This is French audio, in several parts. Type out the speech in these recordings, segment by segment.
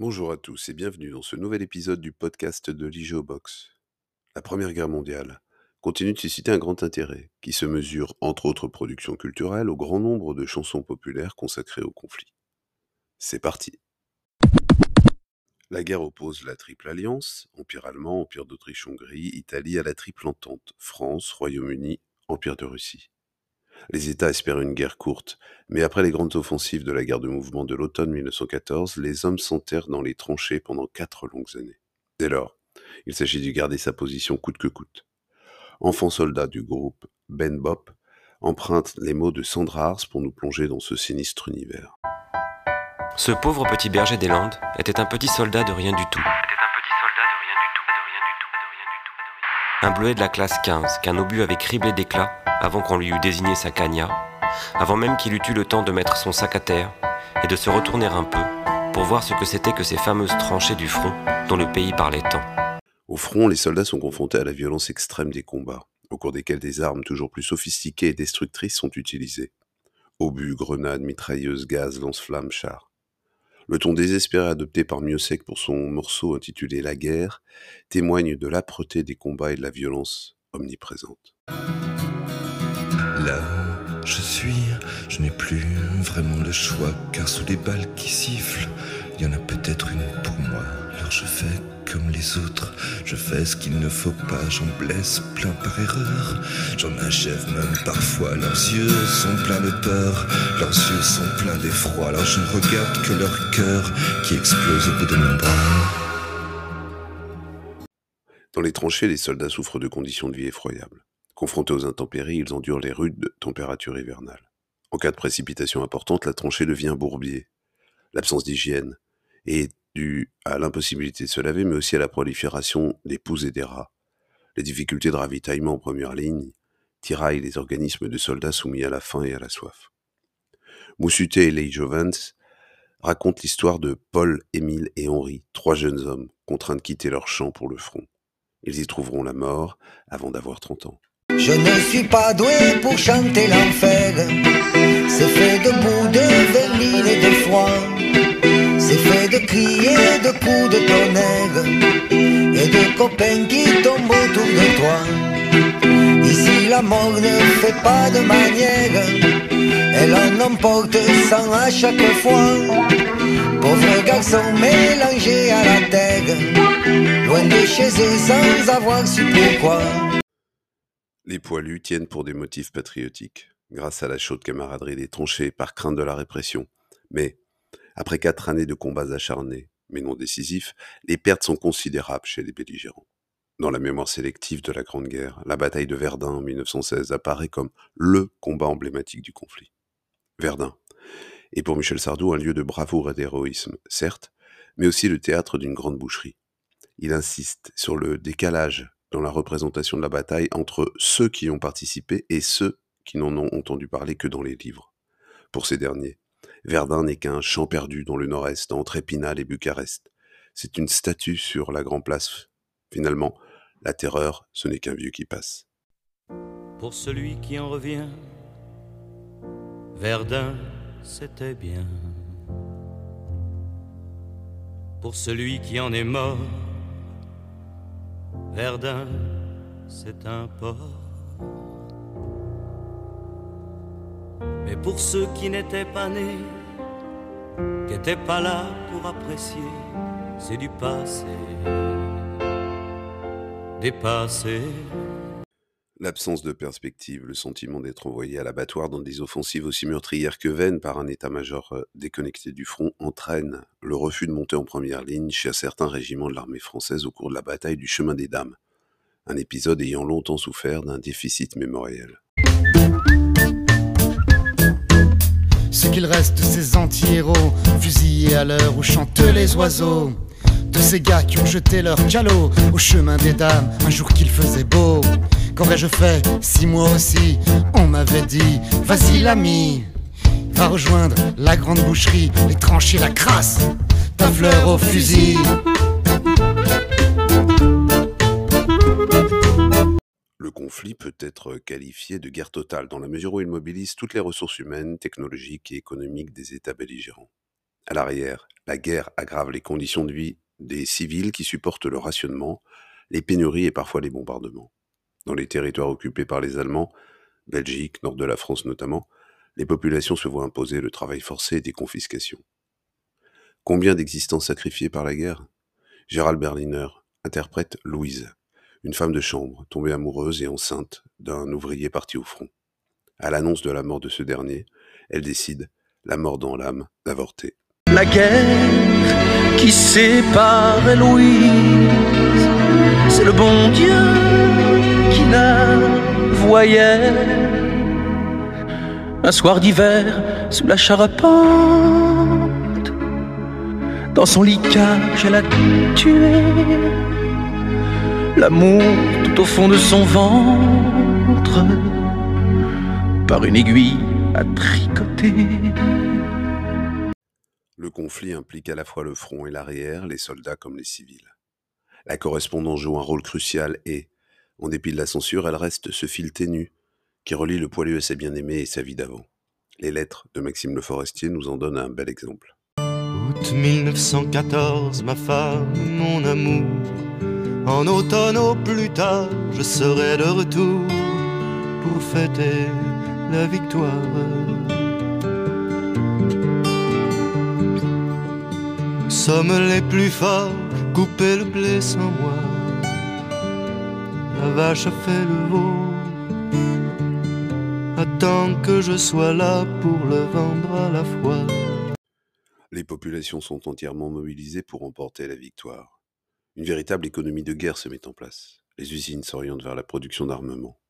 Bonjour à tous et bienvenue dans ce nouvel épisode du podcast de l'IGEOBOX. La Première Guerre mondiale continue de susciter un grand intérêt, qui se mesure, entre autres productions culturelles, au grand nombre de chansons populaires consacrées au conflit. C'est parti La guerre oppose la Triple Alliance, Empire allemand, Empire d'Autriche-Hongrie, Italie, à la Triple Entente, France, Royaume-Uni, Empire de Russie. Les États espèrent une guerre courte, mais après les grandes offensives de la guerre de mouvement de l'automne 1914, les hommes s'enterrent dans les tranchées pendant quatre longues années. Dès lors, il s'agit de garder sa position coûte que coûte. Enfant soldat du groupe, Ben Bop emprunte les mots de Sandra Ars pour nous plonger dans ce sinistre univers. Ce pauvre petit berger des Landes était un petit soldat de rien du tout. Un bleuet de la classe 15 qu'un obus avait criblé d'éclats avant qu'on lui eût désigné sa cagna, avant même qu'il eût eu le temps de mettre son sac à terre et de se retourner un peu pour voir ce que c'était que ces fameuses tranchées du front dont le pays parlait tant. Au front, les soldats sont confrontés à la violence extrême des combats, au cours desquels des armes toujours plus sophistiquées et destructrices sont utilisées. Obus, grenades, mitrailleuses, gaz, lance-flammes, chars. Le ton désespéré adopté par Miossec pour son morceau intitulé La guerre témoigne de l'âpreté des combats et de la violence omniprésente. Là je suis, je n'ai plus vraiment le choix, car sous les balles qui sifflent, il y en a peut-être une pour moi. Alors comme les autres, je fais ce qu'il ne faut pas, j'en blesse plein par erreur, j'en achève même parfois. Leurs yeux sont pleins de peur, leurs yeux sont pleins d'effroi, alors je ne regarde que leur cœur qui explose au bout de mon bras. Dans les tranchées, les soldats souffrent de conditions de vie effroyables. Confrontés aux intempéries, ils endurent les rudes températures hivernales. En cas de précipitation importante, la tranchée devient bourbier. L'absence d'hygiène est due à l'impossibilité de se laver, mais aussi à la prolifération des poux et des rats. Les difficultés de ravitaillement en première ligne tiraillent les organismes de soldats soumis à la faim et à la soif. Moussuté et Leigh Jovens racontent l'histoire de Paul, Émile et Henri, trois jeunes hommes contraints de quitter leur champ pour le front. Ils y trouveront la mort avant d'avoir 30 ans. Je ne suis pas doué pour chanter l'enfer. C'est fait de boue, de vermine et de Et de copains qui tombent autour de toi. Ici la mort ne fait pas de manière. Elle en emporte sans à chaque fois. Pauvre garçon mélangé à la terre. Loin de chez eux sans avoir su pourquoi. Les poilus tiennent pour des motifs patriotiques, grâce à la chaude camaraderie des tranchées par crainte de la répression. Mais, après quatre années de combats acharnés, mais non décisifs, les pertes sont considérables chez les belligérants. Dans la mémoire sélective de la Grande Guerre, la bataille de Verdun en 1916 apparaît comme LE combat emblématique du conflit. Verdun est pour Michel Sardou un lieu de bravoure et d'héroïsme, certes, mais aussi le théâtre d'une grande boucherie. Il insiste sur le décalage dans la représentation de la bataille entre ceux qui ont participé et ceux qui n'en ont entendu parler que dans les livres. Pour ces derniers, Verdun n'est qu'un champ perdu dans le nord-est, entre Épinal et Bucarest. C'est une statue sur la Grand Place. Finalement, la terreur, ce n'est qu'un vieux qui passe. Pour celui qui en revient, Verdun, c'était bien. Pour celui qui en est mort, Verdun, c'est un port. Mais pour ceux qui n'étaient pas nés, qui n'étaient pas là pour apprécier, c'est du passé, dépassé. L'absence de perspective, le sentiment d'être envoyé à l'abattoir dans des offensives aussi meurtrières que vaines par un état-major euh, déconnecté du front entraîne le refus de monter en première ligne chez certains régiments de l'armée française au cours de la bataille du chemin des dames, un épisode ayant longtemps souffert d'un déficit mémoriel. Ce qu'il reste de ces anti-héros, fusillés à l'heure où chantent les oiseaux. De ces gars qui ont jeté leur calot au chemin des dames un jour qu'il faisait beau. Qu'aurais-je fait si moi aussi on m'avait dit Vas-y l'ami, va rejoindre la grande boucherie, les trancher la crasse, ta fleur au fusil. Conflit peut être qualifié de guerre totale dans la mesure où il mobilise toutes les ressources humaines, technologiques et économiques des États belligérants. À l'arrière, la guerre aggrave les conditions de vie des civils qui supportent le rationnement, les pénuries et parfois les bombardements. Dans les territoires occupés par les Allemands, Belgique, nord de la France notamment, les populations se voient imposer le travail forcé et des confiscations. Combien d'existences sacrifiées par la guerre? Gérald Berliner interprète Louise, une femme de chambre tombée amoureuse et enceinte d'un ouvrier parti au front. À l'annonce de la mort de ce dernier, elle décide, la mort dans l'âme, d'avorter. La guerre qui sépare Louise, c'est le bon Dieu qui la voyait. Un soir d'hiver, sous la charpente, dans son lit elle a tué l'amour tout au fond de son ventre par une aiguille à tricoter. Le conflit implique à la fois le front et l'arrière, les soldats comme les civils. La correspondance joue un rôle crucial et, en dépit de la censure, elle reste ce fil ténu qui relie le poilu à ses bien-aimés et sa vie d'avant. Les lettres de Maxime Le Forestier nous en donnent un bel exemple. Août 1914, ma femme, mon amour. En automne au plus tard, je serai de retour pour fêter la victoire. Nous sommes les plus forts, couper le blé sans moi. La vache fait le veau. Attends que je sois là pour le vendre à la fois. Les populations sont entièrement mobilisées pour remporter la victoire. Une véritable économie de guerre se met en place. Les usines s'orientent vers la production d'armements.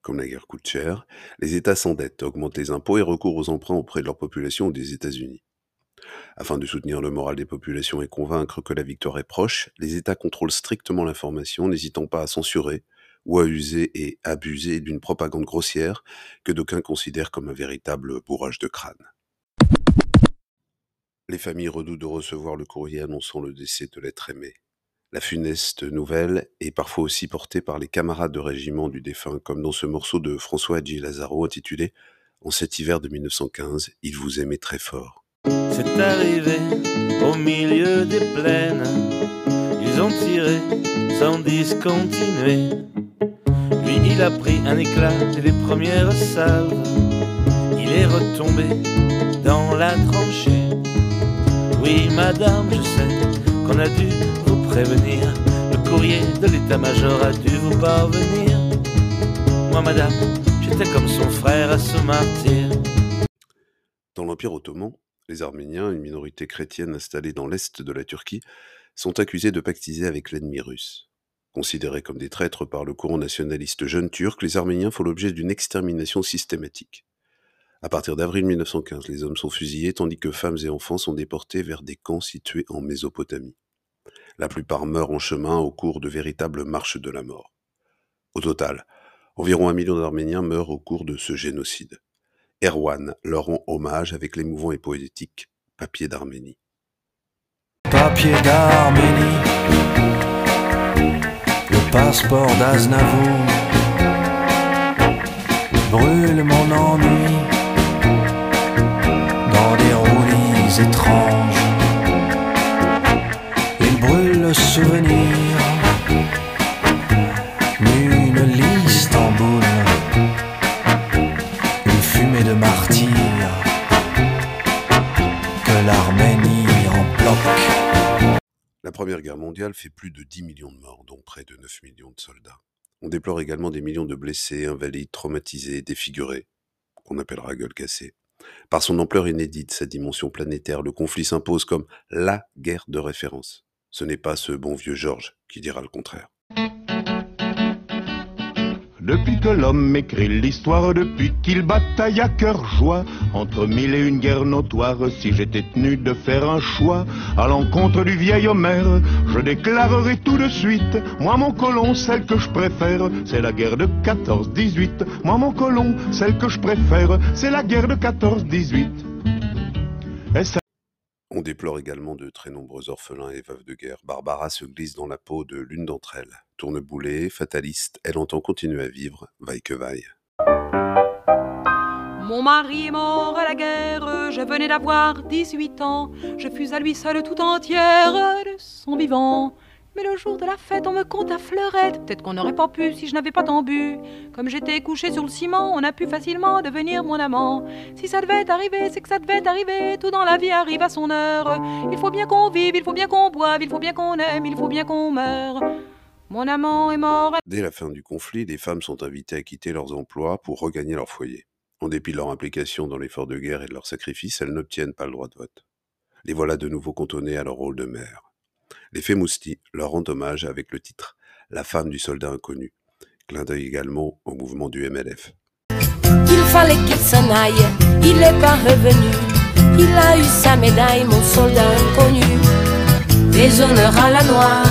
Comme la guerre coûte cher, les États s'endettent, augmentent les impôts et recourent aux emprunts auprès de leur population ou des États-Unis. Afin de soutenir le moral des populations et convaincre que la victoire est proche, les États contrôlent strictement l'information, n'hésitant pas à censurer ou à user et abuser d'une propagande grossière que d'aucuns considèrent comme un véritable bourrage de crâne. Les familles redoutent de recevoir le courrier annonçant le décès de l'être aimé. La funeste nouvelle est parfois aussi portée par les camarades de régiment du défunt, comme dans ce morceau de François G. Lazaro intitulé En cet hiver de 1915, il vous aimait très fort. C'est arrivé au milieu des plaines. Ils ont tiré sans discontinuer. Lui, il a pris un éclat dès les premières salves. Il est retombé dans la tranchée. Oui, madame, je sais qu'on a dû Le courrier de l'état-major a dû vous parvenir. Moi, madame, j'étais comme son frère à martyr. Dans l'Empire ottoman, les Arméniens, une minorité chrétienne installée dans l'est de la Turquie, sont accusés de pactiser avec l'ennemi russe. Considérés comme des traîtres par le courant nationaliste jeune turc, les Arméniens font l'objet d'une extermination systématique. À partir d'avril 1915, les hommes sont fusillés tandis que femmes et enfants sont déportés vers des camps situés en Mésopotamie. La plupart meurent en chemin au cours de véritables marches de la mort. Au total, environ un million d'Arméniens meurent au cours de ce génocide. Erwan leur rend hommage avec l'émouvant et poétique Papier d'Arménie. Papier d'Arménie, le passeport d'Aznavour brûle mon ennui dans des roulis étranges. Souvenir d'une liste en boule, une fumée de martyrs que l'Arménie en bloque. La Première Guerre mondiale fait plus de 10 millions de morts, dont près de 9 millions de soldats. On déplore également des millions de blessés, invalides, traumatisés, défigurés, qu'on appellera gueule cassée. Par son ampleur inédite, sa dimension planétaire, le conflit s'impose comme LA guerre de référence. Ce n'est pas ce bon vieux Georges qui dira le contraire. Depuis que l'homme écrit l'histoire, depuis qu'il bataille à cœur joie, entre mille et une guerres notoires, si j'étais tenu de faire un choix, à l'encontre du vieil Homère, je déclarerai tout de suite, moi mon colon, celle que je préfère, c'est la guerre de 14-18. Moi mon colon, celle que je préfère, c'est la guerre de 14-18. Déplore également de très nombreux orphelins et veuves de guerre. Barbara se glisse dans la peau de l'une d'entre elles. Tourneboulée, fataliste, elle entend continuer à vivre, vaille que vaille. Mon mari est mort à la guerre, je venais d'avoir 18 ans. Je fus à lui seule tout entière de son vivant. Mais le jour de la fête, on me compte à fleurette. Peut-être qu'on n'aurait pas pu si je n'avais pas tant bu. Comme j'étais couché sur le ciment, on a pu facilement devenir mon amant. Si ça devait arriver, c'est que ça devait arriver. Tout dans la vie arrive à son heure. Il faut bien qu'on vive, il faut bien qu'on boive, il faut bien qu'on aime, il faut bien qu'on meure. Mon amant est mort. Dès la fin du conflit, les femmes sont invitées à quitter leurs emplois pour regagner leur foyer. En dépit de leur implication dans l'effort de guerre et de leur sacrifice, elles n'obtiennent pas le droit de vote. Les voilà de nouveau cantonnées à leur rôle de mère. Les Femousti leur rendent hommage avec le titre La femme du soldat inconnu, clin d'œil également au mouvement du MLF. Il fallait qu'il s'en aille, il n'est pas revenu. Il a eu sa médaille, mon soldat inconnu. Des honneurs à la noire,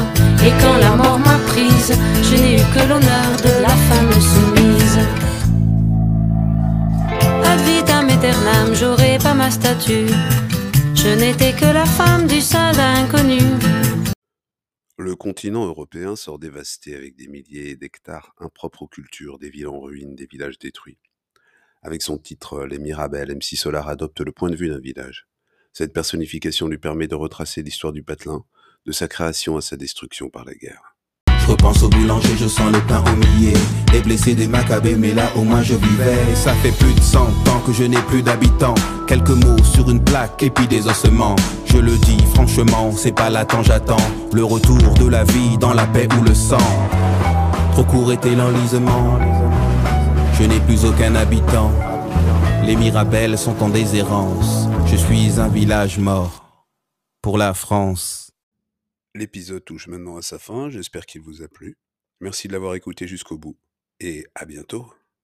et quand la mort m'a prise, je n'ai eu que l'honneur de la femme soumise. Ad vitam aeternam, j'aurai pas ma statue. Je n'étais que la femme du soldat inconnu. Le continent européen sort dévasté avec des milliers d'hectares impropres aux cultures, des villes en ruine, des villages détruits. Avec son titre Les Mirabelles, MC Solar adopte le point de vue d'un village. Cette personnification lui permet de retracer l'histoire du patelin, de sa création à sa destruction par la guerre. Je repense au boulanger, je sens le pain au millet Des blessés, des macabées, mais là au moins je vivais. Ça fait plus de 100 ans que je n'ai plus d'habitants. Quelques mots sur une plaque et puis des ossements. Je le dis franchement, c'est pas l'attend j'attends Le retour de la vie dans la paix ou le sang. Trop court était l'enlisement. Je n'ai plus aucun habitant. Les Mirabelles sont en déshérence. Je suis un village mort Pour la France L'épisode touche maintenant à sa fin, j'espère qu'il vous a plu. Merci de l'avoir écouté jusqu'au bout et à bientôt.